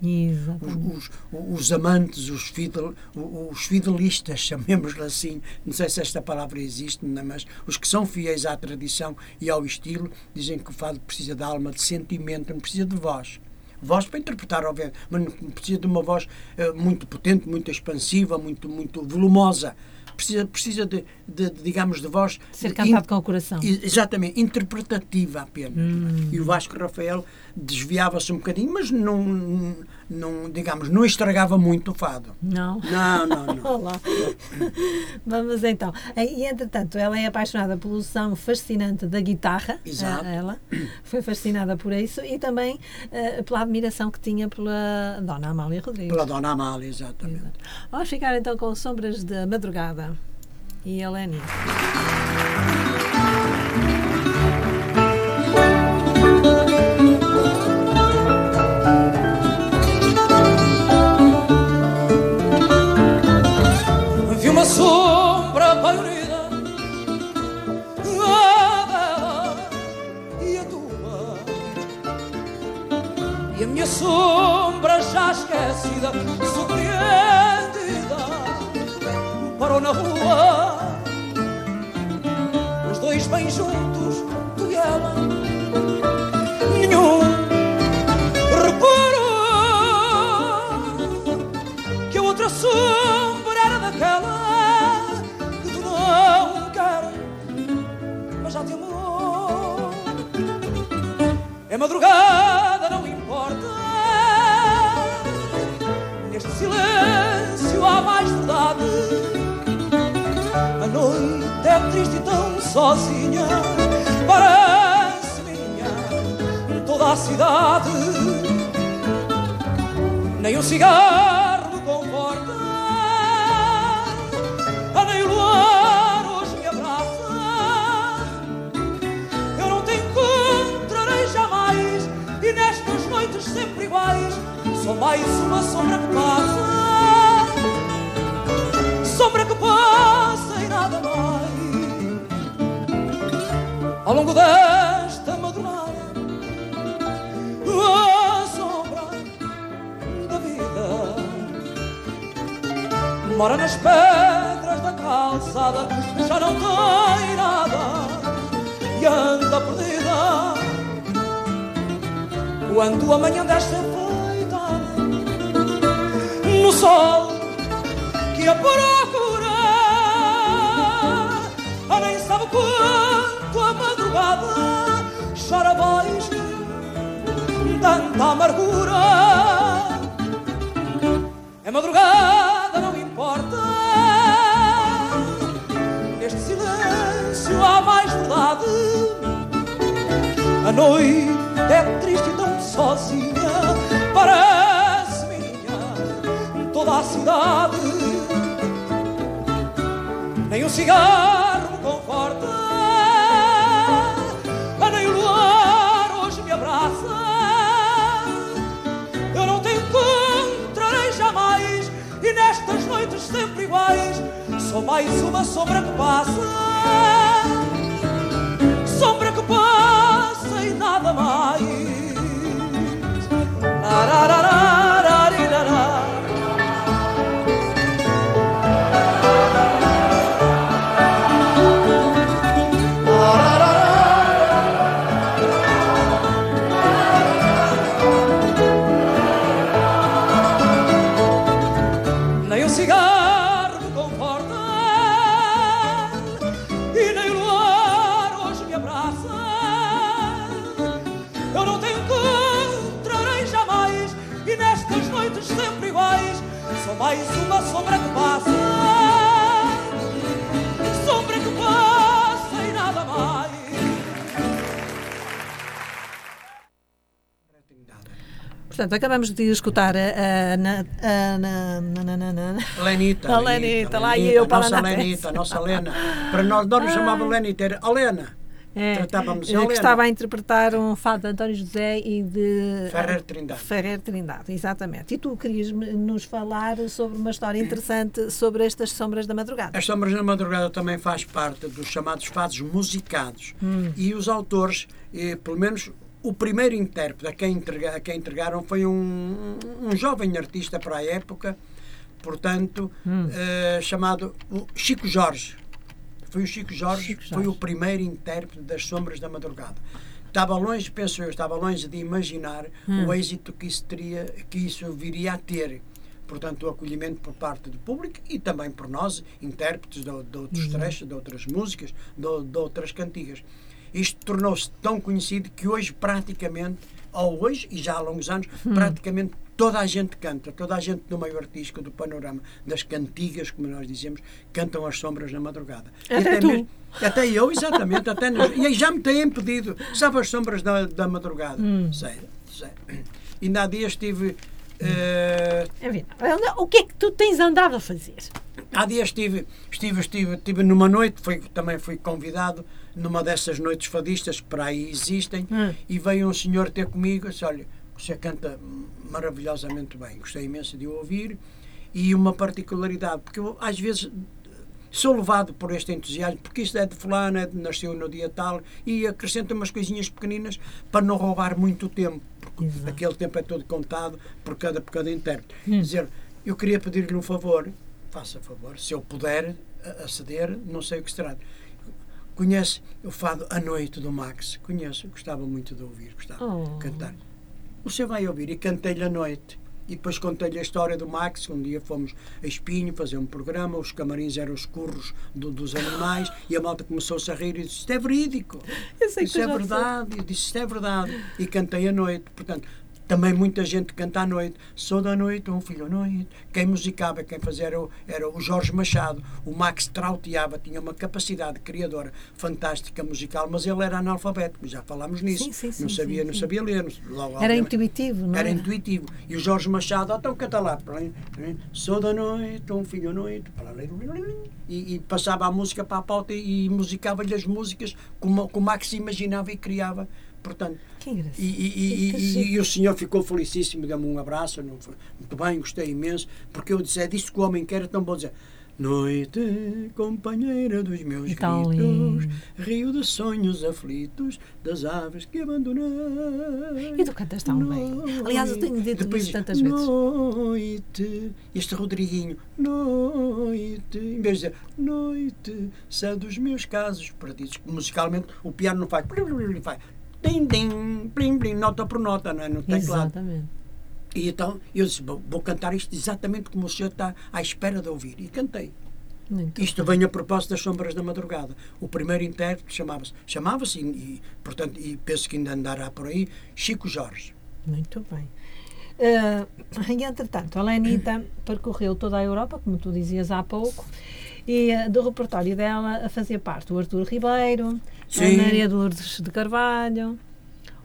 S3: Os, os, os amantes, os, fidel, os fidelistas, chamemos-lhe assim, não sei se esta palavra existe, não, é? mas os que são fiéis à tradição e ao estilo dizem que o fado precisa de alma, de sentimento, não precisa de voz. Voz para interpretar, obviamente, mas não precisa de uma voz eh, muito potente, muito expansiva, muito, muito volumosa precisa, precisa de, de, de, digamos, de voz.
S2: Ser cantado in, com o coração.
S3: Exatamente, interpretativa apenas. Hum. E o Vasco Rafael desviava-se um bocadinho, mas não, não, digamos, não estragava muito o fado.
S2: Não.
S3: Não, não, não.
S2: Olá. Vamos então. E entretanto, ela é apaixonada pelo som fascinante da guitarra.
S3: Exato.
S2: Ela foi fascinada por isso e também uh, pela admiração que tinha pela Dona Amália Rodrigues.
S3: Pela Dona Amália, exatamente. Exato.
S2: Vamos ficar então com Sombras da Madrugada e Eleni.
S1: Minha sombra já esquecida surpreendida parou na rua tanta amargura. É madrugada não importa. Neste silêncio há mais verdade. A noite é triste e tão sozinha. Parece minha toda a cidade. Nem um cigarro mais uma sombra que passa, sombra que passa e nada mais. Arararararirará.
S2: Portanto, acabamos de escutar a,
S3: Lenita.
S2: A Lenita, lá ia eu para
S3: nossa Lenita, a nossa Lena. Para nós, nós nos chamava Lenita, era a Lena.
S2: É,
S3: Tratávamos
S2: que estava a interpretar um fado de António José e de
S3: Ferrer Trindade.
S2: Ferrer Trindade, exatamente. E tu querias nos falar sobre uma história interessante sobre estas sombras da madrugada.
S3: As Sombras da Madrugada também faz parte dos chamados fados musicados. E os autores, eh, pelo menos o primeiro intérprete a quem, entrega- a quem entregaram foi um, um jovem artista para a época, portanto, eh, chamado Chico Jorge. Foi o Chico Jorge,
S2: Chico
S3: foi
S2: Jorge.
S3: o primeiro intérprete das Sombras da Madrugada. Estava longe, penso eu, estava longe de imaginar o êxito que isso, teria, que isso viria a ter. Portanto, o acolhimento por parte do público e também por nós, intérpretes de, de outros trechos, de outras músicas, de, de outras cantigas. Isto tornou-se tão conhecido que hoje, praticamente, ou hoje, e já há longos anos, praticamente toda a gente canta, toda a gente do meio artístico, do panorama, das cantigas, como nós dizemos, cantam as sombras na madrugada. E
S2: Até tu.
S3: mesmo- até eu, exatamente. Até nos- e aí já me têm pedido. Sabe as sombras da, da madrugada? Sei, sei. Ainda há dias estive.
S2: Enfim, o que é que tu tens andado a fazer?
S3: há dias estive, estive, estive, estive numa noite, fui, também fui convidado numa dessas noites fadistas que para aí existem,
S2: Hum.
S3: e veio um senhor ter comigo e disse: Olha, você canta maravilhosamente bem, gostei imenso de ouvir. E uma particularidade, porque eu às vezes sou levado por este entusiasmo, porque isto é de fulano, é de, nasceu no dia tal, e acrescenta umas coisinhas pequeninas para não roubar muito tempo, porque
S2: Exato.
S3: aquele tempo é todo contado por cada, por cada intérprete. Dizer, eu queria pedir-lhe um favor, faça favor, se eu puder aceder, não sei o que se trata. Conhece o fado A Noite do Max? Conheço, gostava muito de ouvir, gostava
S2: Oh.
S3: de cantar. Você vai ouvir e cantei-lhe a noite. E depois contei-lhe a história do Max, um dia fomos a Espinho fazer um programa, os camarins eram os curros do- dos animais, e a malta começou-se a rir e disse, isto é verídico,
S2: sei
S3: isso é verdade, eu disse, isto é verdade. E cantei a noite, portanto, também muita gente canta à noite, sou da noite, um filho à noite. Quem musicava, quem fazia era o, era o Jorge Machado, o Max trauteava, tinha uma capacidade criadora fantástica musical, mas ele era analfabeto, já falámos nisso,
S2: Sim, sim, sim,
S3: não sabia, não sabia ler. não- logo,
S2: Era intuitivo, não
S3: era
S2: é?
S3: intuitivo. E o Jorge Machado, "Ah, então canta lá. Sou da noite, um filho à noite. E, e passava a música para a pauta e, e musicava-lhe as músicas como, como Max imaginava e criava. Portanto,
S2: Que engraçado.
S3: e, e-
S2: Que
S3: e- e o senhor ficou felicíssimo, deu-me um abraço. Não foi, muito bem, gostei imenso. Porque eu disse, é disso que o homem quer, é tão bom dizer. Noite, companheira dos meus
S2: Tão
S3: gritos, rio de sonhos aflitos, das aves que abandonei.
S2: E tu cantas tão bem. Aliás, eu tenho dito
S3: Depois
S2: isso tantas vezes.
S3: Noite, este Rodriguinho, noite, em vez de dizer noite, céu dos meus casos perdidos. Musicalmente, o piano não faz, faz tim, tim, plim, plim, nota por nota, não é? No teclado.
S2: Exatamente.
S3: E então eu disse, vou, vou cantar isto exatamente como o senhor está à espera de ouvir. E cantei.
S2: Muito
S3: Isto vem a propósito das Sombras da Madrugada. O primeiro intérprete chamava-se, chamava-se, e, e, portanto, e penso que ainda andará por aí, Chico Jorge.
S2: Muito bem. E, entretanto, a Lenita percorreu toda a Europa, como tu dizias há pouco, e eh, do repertório dela fazia parte o Artur Ribeiro, a
S3: Sim.
S2: Maria de Lourdes de Carvalho,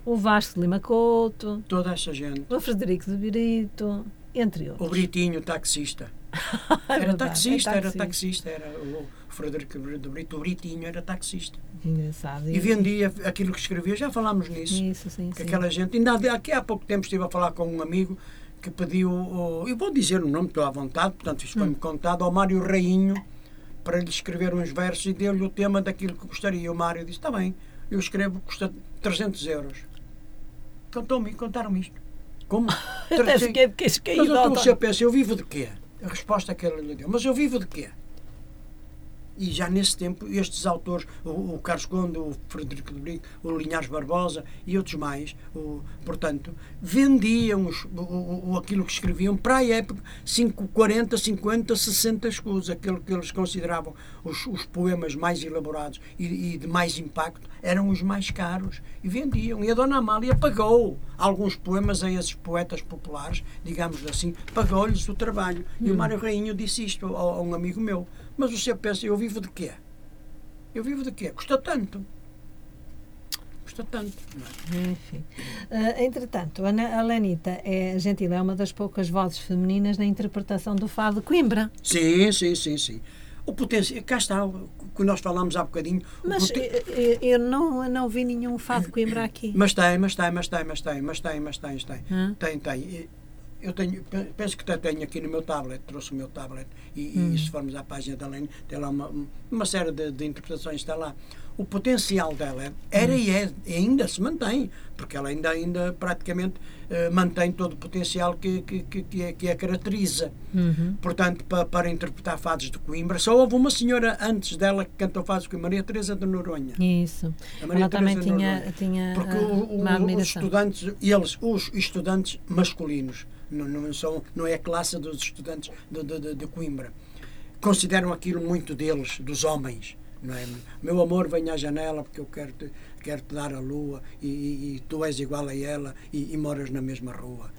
S2: o Vasco de Lima Couto,
S3: Toda essa gente.
S2: o Frederico de Brito, entre
S3: O
S2: outros.
S3: Britinho, taxista.
S2: É
S3: Era
S2: verdade,
S3: taxista, era taxista. Era o Frederico de Brito. O Britinho era taxista.
S2: Engraçado.
S3: E vendia aquilo que escrevia. Já falámos nisso.
S2: Isso, sim, sim.
S3: aquela gente. Ainda aqui há pouco tempo estive a falar com um amigo que pediu. o- Eu vou dizer o nome, estou à vontade, portanto, isto foi-me contado ao Mário Rainho para lhe escrever uns versos e deu-lhe o tema daquilo que gostaria. O Mário disse: Está bem, eu escrevo, custa 300 euros. Contou-me, contaram-me isto. Como?
S2: Até fiquei de queixo
S3: Mas
S2: caído.
S3: então
S2: António.
S3: você pensa, eu vivo de quê? A resposta que ele lhe deu, mas eu vivo de quê? E já nesse tempo, estes autores, o, o Carlos Conde, o Frederico de Brito, o Linhares Barbosa e outros mais, o, portanto, vendiam os, o, o- aquilo que escreviam para a época, 5, 40, 50, 60 escudos, aquilo que eles consideravam os, os poemas mais elaborados e, e de mais impacto, eram os mais caros e vendiam. E a Dona Amália pagou alguns poemas a esses poetas populares, digamos assim, pagou-lhes o trabalho. E o Mário Rainho disse isto a, a um amigo meu. Mas você pensa, eu vivo de quê? Eu vivo de quê? Custa tanto. Custa tanto. não é?
S2: Enfim. Ah, entretanto, a, Lenita é, Gentil é uma das poucas vozes femininas na interpretação do fado de Coimbra.
S3: Sim, sim, sim, sim. O potencial, cá está, o que nós falámos há bocadinho.
S2: Mas
S3: poten-
S2: eh, eh, eu não, não vi nenhum fado de Coimbra aqui.
S3: Mas tem, mas tem, mas tem, mas tem, mas tem, mas tem, mas tem.
S2: Hã?
S3: Tem, tem. Eu tenho, pe- penso que até tenho aqui no meu tablet, trouxe o meu tablet, e, e se formos à página da Lene, tem lá uma, uma série de, de interpretações, está lá. O potencial dela era e é, e ainda se mantém, porque ela ainda, ainda praticamente eh, mantém todo o potencial que, que, que, que, a, que a caracteriza.
S2: Uhum.
S3: Portanto, pa, para interpretar fados de Coimbra, só houve uma senhora antes dela que cantou fados de Coimbra, Maria Teresa de Noronha.
S2: Isso.
S3: A Maria
S2: Ela também tinha,
S3: Noronha.
S2: tinha
S3: Porque
S2: ah,
S3: o- o- os estudantes, eles, os estudantes masculinos, não, não, são, não é a classe dos estudantes de, de, de- Coimbra, consideram aquilo muito deles, dos homens. Não é? Meu amor, vem à janela porque eu quero te, quero te dar a lua e, e- e tu és igual a ela e, e moras na mesma rua.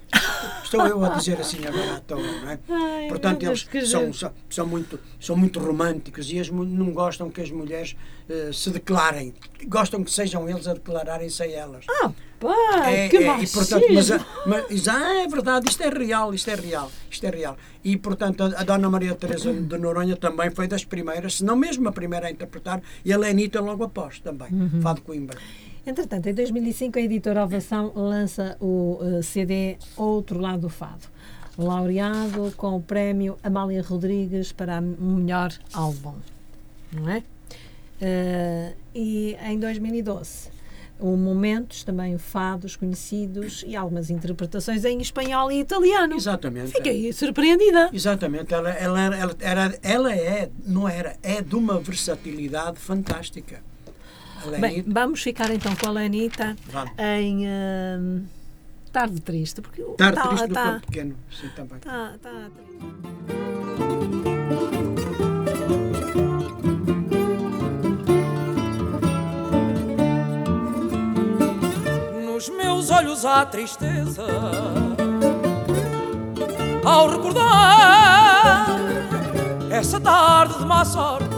S3: Estou eu a dizer assim agora à toa, não é?
S2: Ai,
S3: Portanto, eles são, são, são muito, são muito românticos e eles não gostam que as mulheres eh, se declarem. Gostam que sejam eles a declararem-se a elas.
S2: Ah, pai,
S3: É,
S2: que
S3: é, e, portanto, mas, mas, ah, é verdade, isto é real, isto é real, isto é real. E, portanto, a, a Dona Maria Teresa de Noronha também foi das primeiras, se não mesmo a primeira a interpretar, e a Lenita logo após também,
S2: Uhum.
S3: Fado Coimbra.
S2: Entretanto, em 2005, a editora Ovação lança o eh, CD Outro Lado do Fado, laureado com o prémio Amália Rodrigues para o melhor álbum. Não é? Eh, e em 2012, o Momentos, também o Fados conhecidos e algumas interpretações em espanhol e italiano.
S3: Exatamente.
S2: Fiquei surpreendida.
S3: Exatamente, ela, ela, ela, era, ela é, não era, é de uma versatilidade fantástica. A
S2: Bem, vamos ficar então com a Lenita em eh, Tarde Triste, porque o-
S3: Tarde
S2: tá-
S3: triste do
S2: tá-
S3: pequeno, sim, também.
S2: Tá, tá triste.
S1: Nos meus olhos há tristeza. Ao recordar essa tarde de má sorte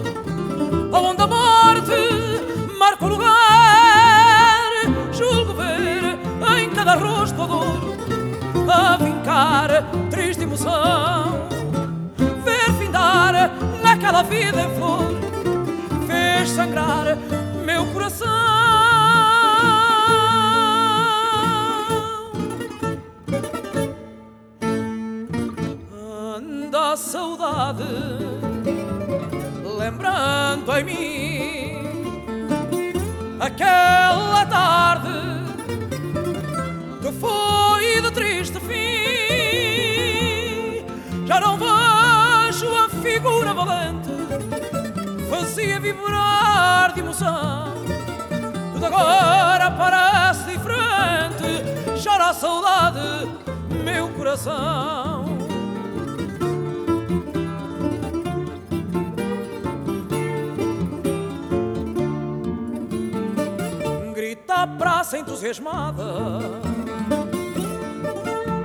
S1: onde a morte marca o lugar julgo ver em cada rosto a dor a vincar triste emoção. Ver findar naquela vida em flor fez sangrar meu coração saudade lembrando em mim aquela tarde que foi de triste fim. Já não vejo a figura valente fazia vibrar de emoção. Tudo agora parece diferente chora a saudade meu coração entusiasmada.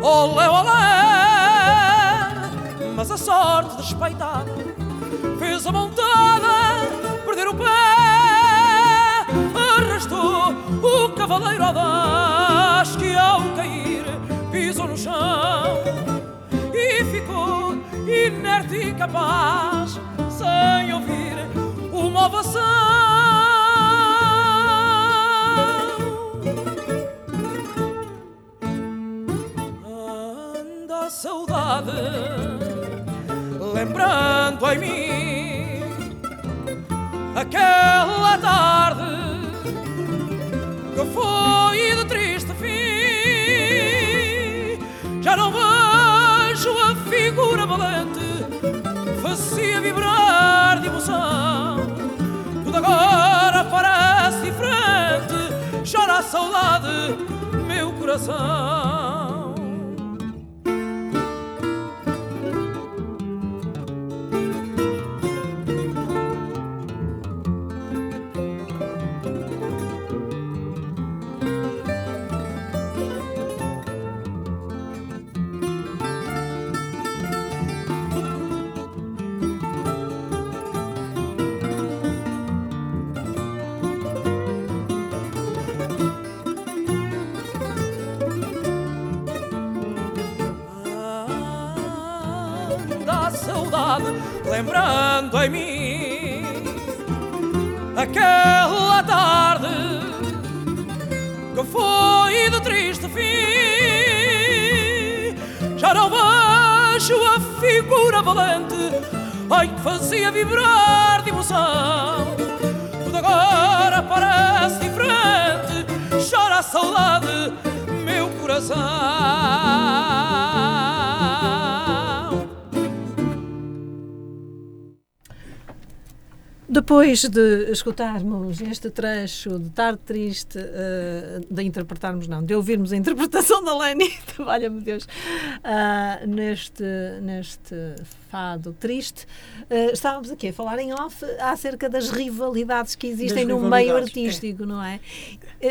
S1: Olé, olé! Mas a sorte despeitada fez a montada perder o pé. Arrastou o cavaleiro audaz que ao cair pisou no chão e ficou inerte e incapaz sem ouvir uma ovação. Saudade lembrando em mim aquela tarde que foi de triste fim. Já não vejo a figura valente, fazia vibrar de emoção. Tudo agora parece diferente, chora a saudade, meu coração. Lembrando em mim aquela tarde que foi de triste fim. Já não vejo a figura valente, ai que fazia vibrar de emoção. Tudo agora parece diferente, chora a saudade, meu coração.
S2: Depois de escutarmos este trecho de Tarde Triste, uh, de interpretarmos, não, de ouvirmos a interpretação da Leni, valha-me Deus, uh, neste, neste fado triste, uh, estávamos aqui a falar em off acerca das rivalidades que existem no meio é. artístico, é. não é?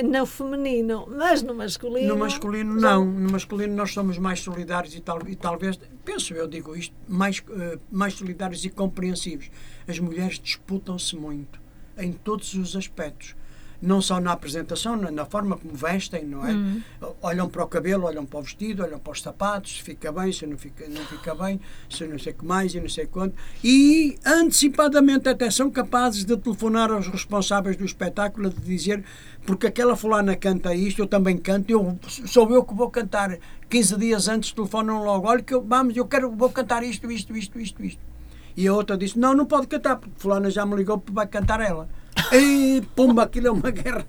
S2: No feminino, mas no masculino.
S3: No masculino, não. No masculino, nós somos mais solidários e, tal, e talvez, penso eu, digo isto, mais, mais solidários e compreensivos as mulheres disputam-se muito em todos os aspectos não só na apresentação, na forma como vestem, não é? Uhum. Olham para o cabelo, olham para o vestido, olham para os sapatos, se fica bem, se não fica, não fica bem, se não sei o que mais e não sei quanto. E antecipadamente até são capazes de telefonar aos responsáveis do espetáculo de dizer porque aquela fulana canta isto, eu também canto, eu, sou eu que vou cantar. 15 dias antes telefonam logo, olha que eu, vamos, eu quero, vou cantar isto, isto, isto, isto, isto. E a outra disse: Não, não pode cantar, porque Fulana já me ligou vai cantar ela. E pumba, aquilo é uma guerra.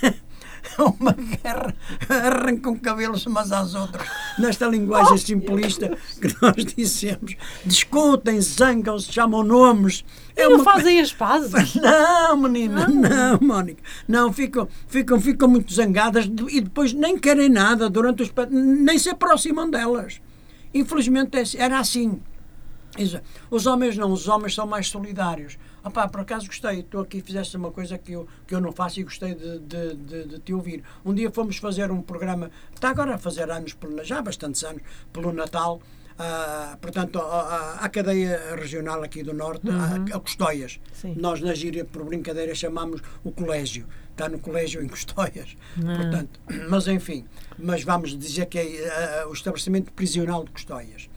S3: É uma guerra. Arrancam cabelos umas às outras. Nesta linguagem simplista que nós dissemos. Discutem, zangam-se, chamam nomes.
S2: É e não fazem as pazes?
S3: Não, menina, não, Mónica. Não, ficam, ficam, ficam muito zangadas e depois nem querem nada durante os. nem se aproximam delas. Infelizmente é era assim. Os homens não, os homens são mais solidários. Opá, por acaso gostei, estou aqui, fizeste uma coisa que eu, que eu não faço e gostei de, de, de, de te ouvir. Um dia fomos fazer um programa, está agora a fazer anos, já há bastantes anos, pelo Natal, Uh, portanto, a, a, cadeia regional aqui do Norte, uhum. a, a Custóias. Sim. Nós, na gíria, por brincadeira, chamamos o colégio. Está no colégio em Custóias. Uhum. Portanto, mas enfim, mas vamos dizer que é uh, o estabelecimento prisional de Custóias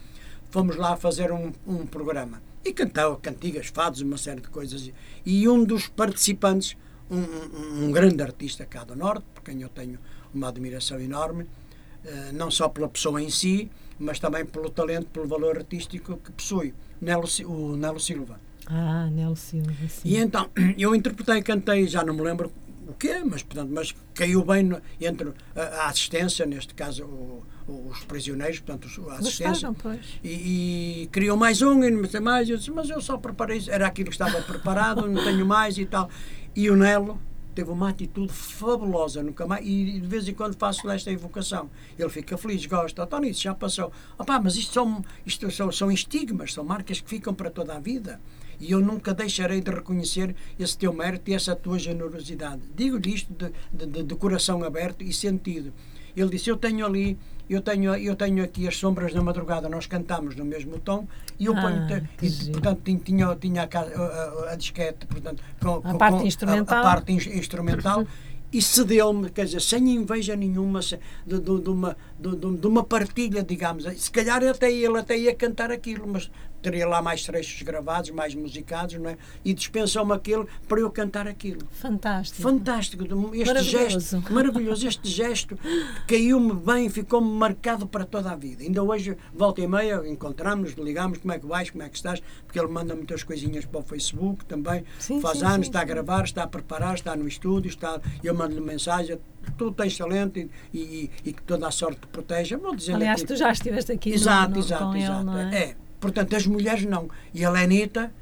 S3: fomos lá fazer um, um programa. E cantava cantigas, fados, uma série de coisas. E um dos participantes, um, um, um grande artista cá do Norte, por quem eu tenho uma admiração enorme, uh, não só pela pessoa em si, mas também pelo talento, pelo valor artístico que possui, Nelo, o Nelo Silva.
S2: Ah, Nelo Silva, sim.
S3: E então, eu interpretei, cantei, já não me lembro o quê, mas, portanto, mas caiu bem no, entre a, a, assistência, neste caso o, os prisioneiros, portanto, a assistência.
S2: Gostaram,
S3: e, e queriam mais um e não sei mais. Eu disse, mas eu só preparei, era aquilo que estava preparado, não tenho mais e tal. E o Nelo teve uma atitude fabulosa nunca mais e de vez em quando faço esta evocação ele fica feliz, gosta, Tony, isso já passou Opa, mas isto, são, isto são, são estigmas, são marcas que ficam para toda a vida e eu nunca deixarei de reconhecer esse teu mérito e essa tua generosidade digo-lhe isto de, de, de coração aberto e sentido ele disse, eu tenho ali eu tenho, eu tenho aqui as sombras da madrugada, nós cantamos no mesmo tom e eu ah, ponho, e, portanto, tinha, tinha a, a, a disquete, portanto,
S2: com, a, com, parte instrumental.
S3: A, a parte instrumental e cedeu-me, quer dizer, sem inveja nenhuma, de, de, de, uma, de, de, uma partilha, digamos. Se calhar até ele até ia cantar aquilo, mas teria lá mais trechos gravados, mais musicados, não é? E dispensou-me aquilo para eu cantar aquilo.
S2: Fantástico.
S3: Fantástico. Este maravilhoso. gesto, maravilhoso, este gesto caiu-me bem, ficou-me marcado para toda a vida. Ainda hoje, volta e meia, encontramos, ligamos, como é que vais, como é que estás, porque ele manda muitas coisinhas para o Facebook também, sim, faz sim, anos, sim, está a gravar, está a preparar, está no estúdio, está, eu mando-lhe mensagem, tu tens talento e, e, e, que toda a sorte te proteja. Vou dizer
S2: Aliás,
S3: aqui.
S2: tu já estiveste aqui
S3: exato,
S2: no, no,
S3: exato, exato.
S2: ele, é?
S3: é Portanto, as mulheres não. E a Lenita,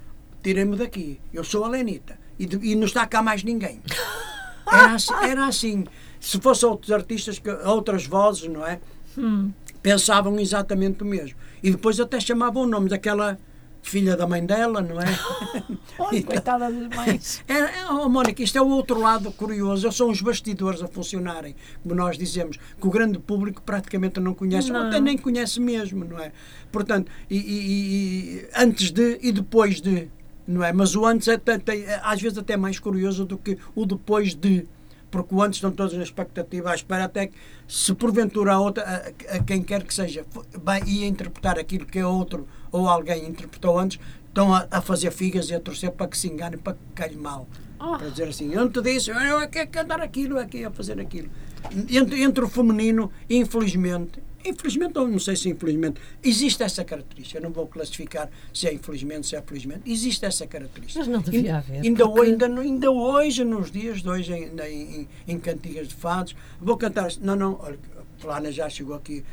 S3: tirem-me daqui. Eu sou a Lenita. E, de, e não está cá mais ninguém. Era assim, era assim. Se fossem outros artistas, que, outras vozes, não é? Hum. Pensavam exatamente o mesmo. E depois até chamavam o nome daquela filha da mãe dela, não é?
S2: Então, coitada das mães.
S3: É, é, oh, Mónica, isto é o outro lado curioso. São os bastidores a funcionarem, como nós dizemos, que o grande público praticamente não conhece, não. ou até nem conhece mesmo, não é? Portanto, e, e, e, antes de e depois de, não é? Mas o antes é, é, às vezes até mais curioso do que o depois de porque o antes estão todos na expectativa à espera até que se porventura a outra a, a quem quer que seja vai ia interpretar aquilo que é outro ou alguém interpretou antes estão a, a fazer figas e a torcer para que se engane, para que calhe mal.
S2: Oh.
S3: Para dizer assim, eu não te disse, eu quero cantar aquilo, eu quero fazer aquilo. Entre, entre o feminino, infelizmente, infelizmente ou não sei se infelizmente, existe essa característica. Eu não vou classificar se é infelizmente, se é felizmente. Existe essa característica.
S2: Mas não devia haver,
S3: Ainda,
S2: porque-
S3: hoje, ainda, ainda hoje, nos dias de hoje, em, em, em- cantigas de fados, vou cantar. Não, não, olha, a Flana já chegou aqui.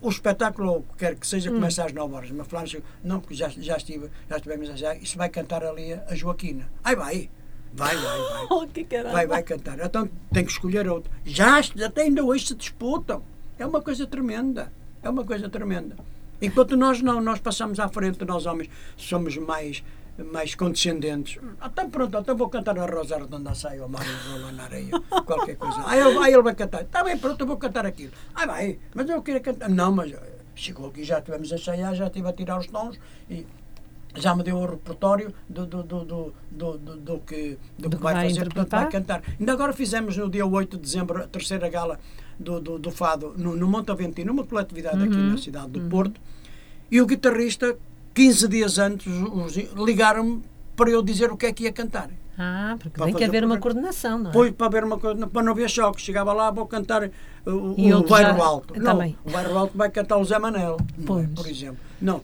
S3: O espetáculo, quer que seja, começa às 9 horas. Mas chegou. Não, porque já, já, estive, já estivemos a já. Isso vai cantar ali a, Joaquina. Ai, vai. Vai, vai, vai.
S2: Oh, que caramba.
S3: Vai, vai cantar. Então tem que escolher outro. Já, até ainda hoje se disputam. É uma coisa tremenda. É uma coisa tremenda. Enquanto nós não, nós passamos à frente, nós homens somos mais, mais condescendentes. Então pronto, então vou cantar a Rosa Redonda Sai ao mar e rola na areia. Qualquer coisa. Aí ele, aí ele vai cantar. Está bem, pronto, eu vou cantar aquilo. Aí vai, mas eu queria cantar. Não, mas eh, chegou aqui, já tivemos a ensaiar, já estive a tirar os tons e já me deu o repertório do, do, do, do, do, do, do que, do
S2: Do
S3: que vai,
S2: vai
S3: fazer, portanto vai cantar. Ainda agora fizemos no dia 8 de dezembro a terceira gala do, do, do Fado no, no Monte Aventino, uma coletividade aqui
S2: Uhum.
S3: na cidade do Porto, e o guitarrista, 15 dias antes, ligaram-me para eu dizer o que é que ia cantar.
S2: Ah, porque
S3: Para
S2: tem que haver uma coordenação, não é?
S3: Pois, para ver uma coisa, para não haver choque. Chegava lá, vou cantar uh, o, Bairro
S2: já-
S3: Alto. Não,
S2: também.
S3: o Bairro Alto vai cantar o Zé Manel, é? Por exemplo. Não, uh,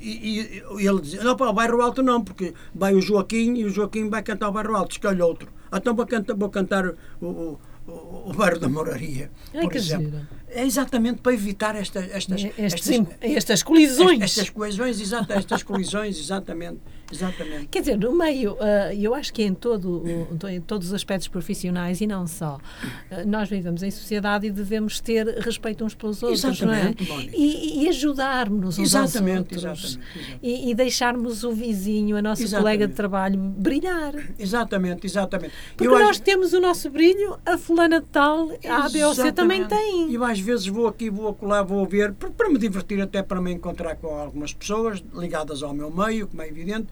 S3: e ele dizia, não, para o Bairro Alto não, porque vai o Joaquim e o Joaquim vai cantar o Bairro Alto, escolhe outro. Então vou cantar, vou cantar o, o, o, Bairro da Moraria,
S2: Ai,
S3: por exemplo.
S2: giro.
S3: É exatamente para evitar esta, estas,
S2: Estes,
S3: estas,
S2: estas colisões.
S3: estas coesões, exata, estas colisões, exatamente, exatamente.
S2: Quer dizer, no meio, ah, eu acho que em, todo, em todos os aspectos profissionais e não só, ah, nós vivemos em sociedade e devemos ter respeito uns pelos outros,
S3: Exatamente,
S2: não é? E, e ajudarmos uns aos outros.
S3: exatamente.
S2: E, e deixarmos o vizinho, a nossa
S3: Exatamente.
S2: colega de trabalho, brilhar.
S3: Exatamente, exatamente.
S2: Porque
S3: Eu
S2: nós temos o nosso brilho, a fulana de tal, a A, B ou C também tem.
S3: E eu às vezes vou aqui, vou acolá, vou ver, para me divertir, até para me encontrar com algumas pessoas ligadas ao meu meio, como é evidente,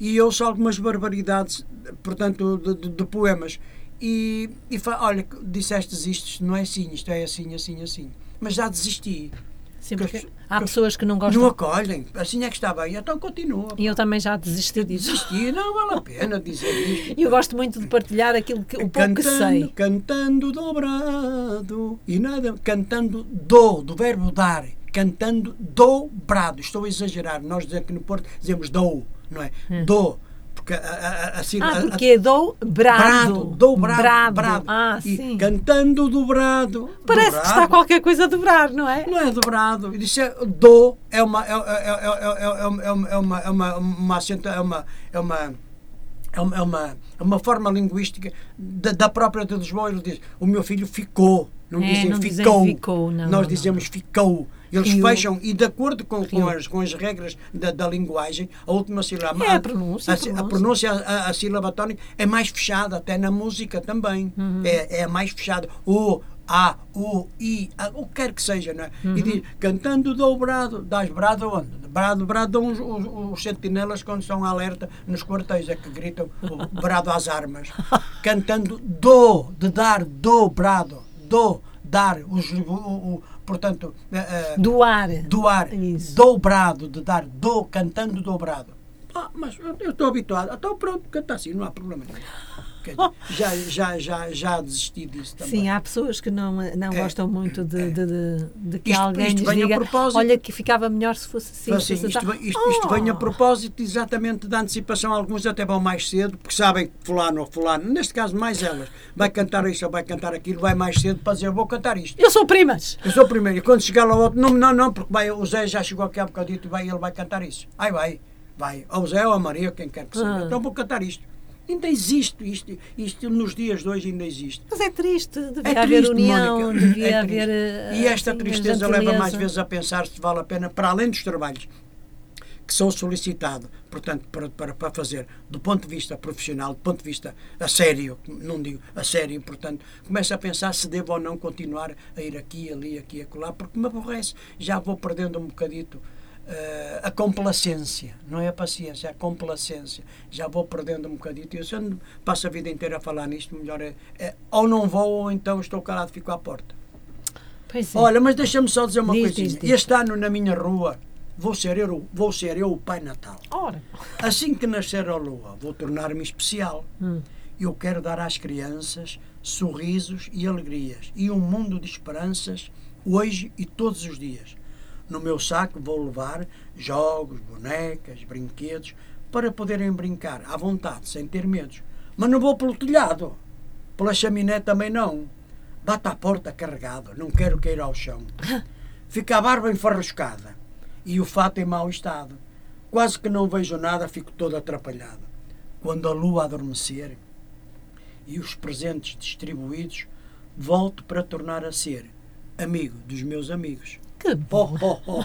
S3: e ouço algumas barbaridades, portanto, de, de- de poemas. E, e fa- olha, disseste isto, isto não é assim, isto é assim, assim, assim. Mas já desisti.
S2: Sim,
S3: Que
S2: porque
S3: as-
S2: há
S3: que-
S2: pessoas que não gostam.
S3: Não acolhem. Assim é que está bem. Então continua.
S2: E eu também já desisti disso.
S3: Desisti, não vale a pena dizer isto.
S2: E eu gosto muito de partilhar aquilo que, o pouco que sei.
S3: Cantando dobrado e nada, cantando do, do verbo dar, cantando dobrado. Estou a exagerar. Nós aqui no Porto dizemos do, não é? Do. Porque a, a, a, a, sílaba-
S2: Ah,
S3: a-
S2: porque é do brado.
S3: dobrado,
S2: Brado.
S3: brado.
S2: Ah,
S3: E
S2: sim.
S3: cantando dobrado.
S2: Parece que
S3: dobrado.
S2: está qualquer coisa a dobrar, não é?
S3: Não é dobrado. Isso é do é uma é, é, é, é, é, é uma é uma é uma é uma, é uma é uma é uma, é uma, é forma linguística da, da própria de Lisboa. Ele diz: O meu filho ficou. Não
S2: É,
S3: dizem
S2: não dizem
S3: ficou.
S2: ficou, não,
S3: Nós
S2: não,
S3: dizemos ficou. Eles
S2: Riu.
S3: fecham, e de acordo com, com, as, com as regras da, da linguagem, a última sílaba.
S2: É a pronúncia,
S3: A,
S2: a pronúncia.
S3: a, a sílaba tónica é mais fechada, até na música também.
S2: Uhum.
S3: É, é mais fechada. O, A, U, I, a, o que quer que seja, não é?
S2: Uhum.
S3: E diz, cantando dobrado, dás brado onde? Brado, brado dão os, os, os sentinelas quando estão alerta nos quartéis, é que gritam o brado às armas. Cantando do, de dar, dobrado, do, dar, os, o, o- portanto, eh, eh,
S2: Doar.
S3: doar,
S2: Isso.
S3: dobrado, de dar, do, cantando dobrado. Ah, mas eu eu estou habituado. Então pronto, canta assim, não há problema nenhum. Já, já, já, já desisti disso também.
S2: Sim, há pessoas que não, não
S3: É.
S2: gostam muito de, de, de, de que
S3: Isto-
S2: alguém
S3: isto
S2: diga
S3: propósito.
S2: olha que ficava melhor se fosse assim.
S3: Assim,
S2: se
S3: isto,
S2: assim."
S3: vem- isto, isto vem a
S2: Oh!
S3: propósito exatamente da antecipação. Alguns até vão mais cedo, porque sabem que fulano ou fulano, neste caso mais elas, vai cantar isto ou vai cantar aquilo, vai mais cedo para dizer, eu vou cantar isto.
S2: Eu sou primas.
S3: Eu sou primeiro. E quando chegar lá o outro, não, não, não, porque vai, o Zé já chegou aqui há bocadito e vai, ele vai cantar isso. Aí vai, vai. Ou o Zé ou a Maria, quem quer que seja.
S2: Ah.
S3: Então vou cantar isto. Ainda existe isto, isto nos dias de hoje ainda existe.
S2: Mas é triste, devia
S3: É
S2: haver
S3: triste,
S2: união,
S3: Mónica.
S2: devia
S3: É
S2: haver. eh,
S3: E esta
S2: assim,
S3: tristeza
S2: gentileza.
S3: leva mais vezes a pensar se vale a pena, para além dos trabalhos que são solicitados, portanto, para, para, para fazer, do ponto de vista profissional, do ponto de vista a sério, não digo a sério, portanto, começa a pensar se devo ou não continuar a ir aqui, ali, aqui, acolá, porque me aborrece, já vou perdendo um bocadito eh, a complacência, não é a paciência, é a complacência. Já vou perdendo um bocadito. Eu, se eu passo a vida inteira a falar nisto, melhor é, é ou não vou, ou então estou calado, fico à porta.
S2: Pois é.
S3: Olha, mas deixa-me só dizer uma
S2: Diz,
S3: coisinha.
S2: diz, diz.
S3: Este ano na minha rua vou ser eu, vou ser eu o Pai Natal.
S2: Ora,
S3: Assim que nascer a lua, vou tornar-me especial.
S2: Hum.
S3: Eu quero dar às crianças sorrisos e alegrias e um mundo de esperanças hoje e todos os dias. No meu saco vou levar jogos, bonecas, brinquedos para poderem brincar à vontade, sem ter medos. Mas não vou pelo telhado, pela chaminé também não. Bate à porta carregado, não quero cair ao chão. Fica a barba enfarruscada e o fato em mau estado. Quase que não vejo nada, fico todo atrapalhado. Quando a lua adormecer e os presentes distribuídos, volto para tornar a ser amigo dos meus amigos.
S2: Que bom.
S3: oh, oh, oh,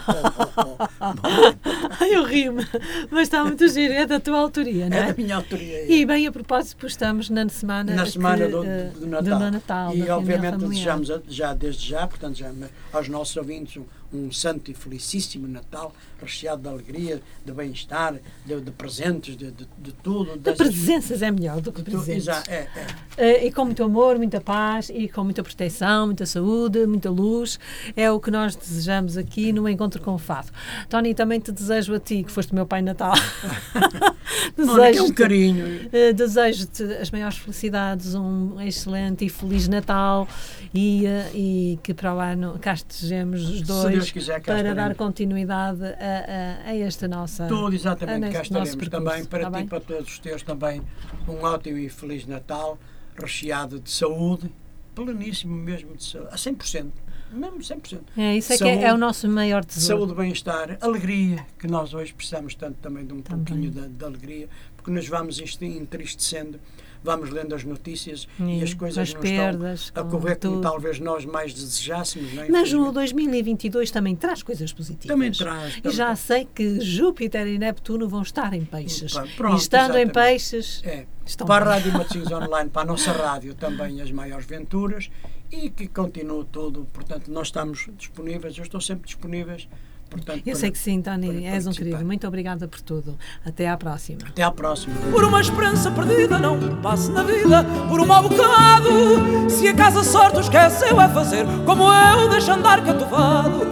S3: oh.
S2: Ai, eu rio-me. Mas está muito giro. É da tua autoria, não
S3: É
S2: é?
S3: da minha autoria.
S2: E bem, a propósito, estamos na semana,
S3: na semana
S2: que,
S3: do,
S2: eh,
S3: do Natal.
S2: do Natal,
S3: e obviamente desejamos já desde já, portanto, já aos nossos ouvintes um, santo e felicíssimo Natal, recheado de alegria, de bem-estar, de, de presentes, de, de, de tudo.
S2: De presenças é melhor do que
S3: tu-
S2: presentes.
S3: exa- é, é.
S2: Eh, e com muito amor, muita paz e com muita proteção, muita saúde, muita luz. É o que nós desejamos aqui no Encontro com o Fado. Tony, também te desejo a ti, que foste o meu Pai Natal.
S3: Olha, que é um
S2: Desejo-te
S3: carinho.
S2: eh, desejo-te as maiores felicidades, um excelente e feliz Natal e, eh, e que para o ano cá estejamos os dois
S3: quiser,
S2: para dar continuidade a, a, a esta nossa.
S3: Tudo exatamente, cá estaremos
S2: percurso,
S3: também para
S2: está
S3: ti e para todos os teus também um ótimo e feliz Natal, recheado de saúde, pleníssimo mesmo de saúde, a 100%, mesmo 100%.
S2: É, isso é que é, é o nosso maior tesouro.
S3: Saúde, bem-estar, alegria, que nós hoje precisamos tanto também de um
S2: Também.
S3: pouquinho de, de alegria, porque nos vamos entristecendo, vamos lendo as notícias e,
S2: E
S3: as coisas
S2: as
S3: não
S2: perdas,
S3: estão a correr como talvez nós mais desejássemos. É?
S2: Mas o
S3: Infelizmente.
S2: 2022 também traz coisas positivas.
S3: Também traz,
S2: E
S3: também
S2: já
S3: traz.
S2: sei que Júpiter e Neptuno vão estar em peixes.
S3: Pronto,
S2: e estando em
S3: exatamente.
S2: peixes,
S3: É.
S2: estão
S3: para a
S2: bem.
S3: Rádio Matosinhos Online, para a nossa rádio também as maiores venturas e que continue tudo. Portanto, nós estamos disponíveis, eu estou sempre disponíveis. Portanto,
S2: Eu
S3: para-
S2: sei que sim, Tony,
S3: para
S2: és um querido. Muito obrigada por tudo. Até à próxima.
S3: Até à próxima.
S1: Por uma esperança perdida não passe na vida Por um mau bocado Se a sorte o esqueceu é fazer Como eu deixo andar catovado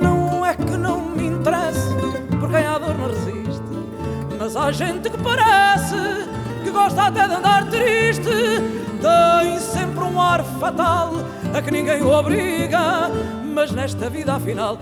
S1: Não é que não me interesse Por quem a dor não resiste Mas há gente que parece gosta até de andar triste. Tem sempre um ar fatal A que ninguém o obriga Mas nesta vida afinal